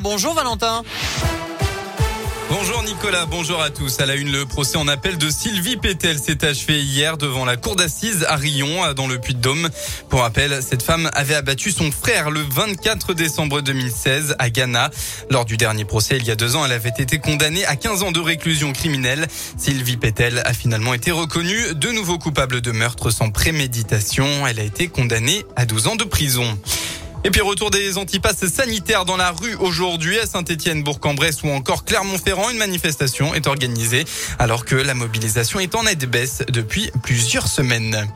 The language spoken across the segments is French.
Bonjour Valentin. Bonjour Nicolas, bonjour à tous. À la une, le procès en appel de Sylvie Pétel s'est achevé hier devant la cour d'assises à Rion, dans le Puy-de-Dôme. Pour rappel, cette femme avait abattu son frère le 24 décembre 2016 à Ghana. Lors du dernier procès, il y a deux ans, elle avait été condamnée à 15 ans de réclusion criminelle. Sylvie Pétel a finalement été reconnue de nouveau coupable de meurtre sans préméditation. Elle a été condamnée à 12 ans de prison. Et puis retour des antipasses sanitaires dans la rue aujourd'hui à Saint-Étienne, Bourg-en-Bresse ou encore Clermont-Ferrand. Une manifestation est organisée alors que la mobilisation est en aide baisse depuis plusieurs semaines.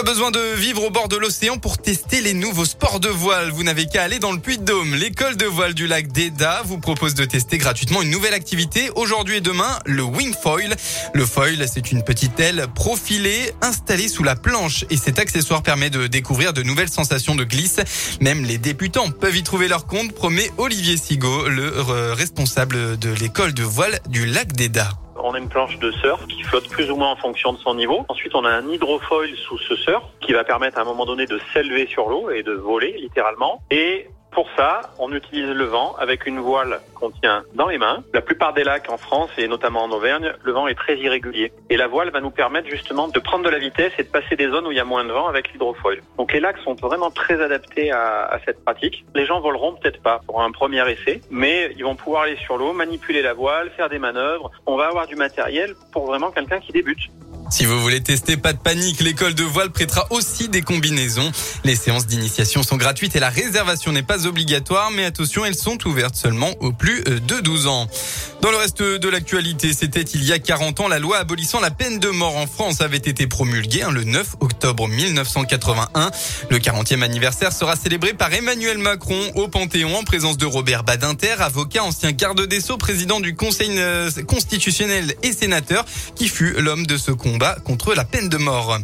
Pas besoin de vivre au bord de l'océan pour tester les nouveaux sports de voile. Vous n'avez qu'à aller dans le Puy-de-Dôme. L'école de voile du lac d'Eda vous propose de tester gratuitement une nouvelle activité aujourd'hui et demain, le wing foil. Le foil, c'est une petite aile profilée installée sous la planche et cet accessoire permet de découvrir de nouvelles sensations de glisse. Même les débutants peuvent y trouver leur compte, promet Olivier Sigaud, le responsable de l'école de voile du lac d'Eda. On a une planche de surf qui flotte plus ou moins en fonction de son niveau. Ensuite, on a un hydrofoil sous ce surf qui va permettre à un moment donné de s'élever sur l'eau et de voler littéralement. Et pour ça, on utilise le vent avec une voile qu'on tient dans les mains. La plupart des lacs en France et notamment en Auvergne, le vent est très irrégulier. Et la voile va nous permettre justement de prendre de la vitesse et de passer des zones où il y a moins de vent avec l'hydrofoil. Donc les lacs sont vraiment très adaptés à, cette pratique. Les gens voleront peut-être pas pour un premier essai, mais ils vont pouvoir aller sur l'eau, manipuler la voile, faire des manœuvres. On va avoir du matériel pour vraiment quelqu'un qui débute. Si vous voulez tester, pas de panique, l'école de voile prêtera aussi des combinaisons. Les séances d'initiation sont gratuites et la réservation n'est pas obligatoire, mais attention, elles sont ouvertes seulement aux plus de 12 ans. Dans le reste de l'actualité, c'était il y a 40 ans, la loi abolissant la peine de mort en France avait été promulguée hein, le 9 octobre 1981. Le 40e anniversaire sera célébré par Emmanuel Macron au Panthéon en présence de Robert Badinter, avocat, ancien garde des Sceaux, président du Conseil euh, constitutionnel et sénateur, qui fut l'homme de ce combat contre la peine de mort.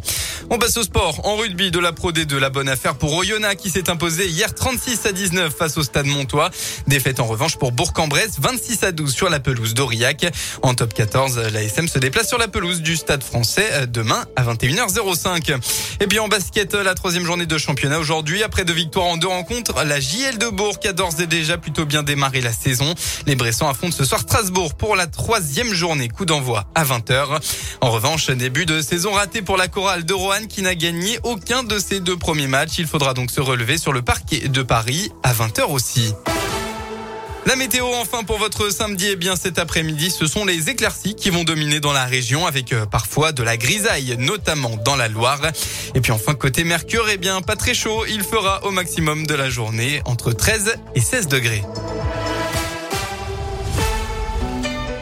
On passe au sport. En rugby de la Pro D2, la bonne affaire pour Oyonnax qui s'est imposé hier 36 à 19 face au Stade Montois. Défaite en revanche pour Bourg-en-Bresse 26 à 12 sur la pelouse d'Aurillac. En top 14, la SM se déplace sur la pelouse du Stade français euh, demain à 21h05. Et puis en basket, la troisième journée de championnat aujourd'hui. Après deux victoires en deux rencontres, la JL de Bourg a d'ores et déjà plutôt bien démarré la saison. Les Bressans affrontent ce soir Strasbourg pour la troisième journée. Coup d'envoi à 20h. En revanche, début de saison raté pour la chorale de Roanne qui n'a gagné aucun de ses deux premiers matchs. Il faudra donc se relever sur le parquet de Paris à 20h aussi. La météo enfin pour votre samedi, eh bien cet après-midi, ce sont les éclaircies qui vont dominer dans la région avec euh, parfois de la grisaille, notamment dans la Loire. Et puis enfin côté Mercure, eh bien pas très chaud, il fera au maximum de la journée entre 13 et 16 degrés.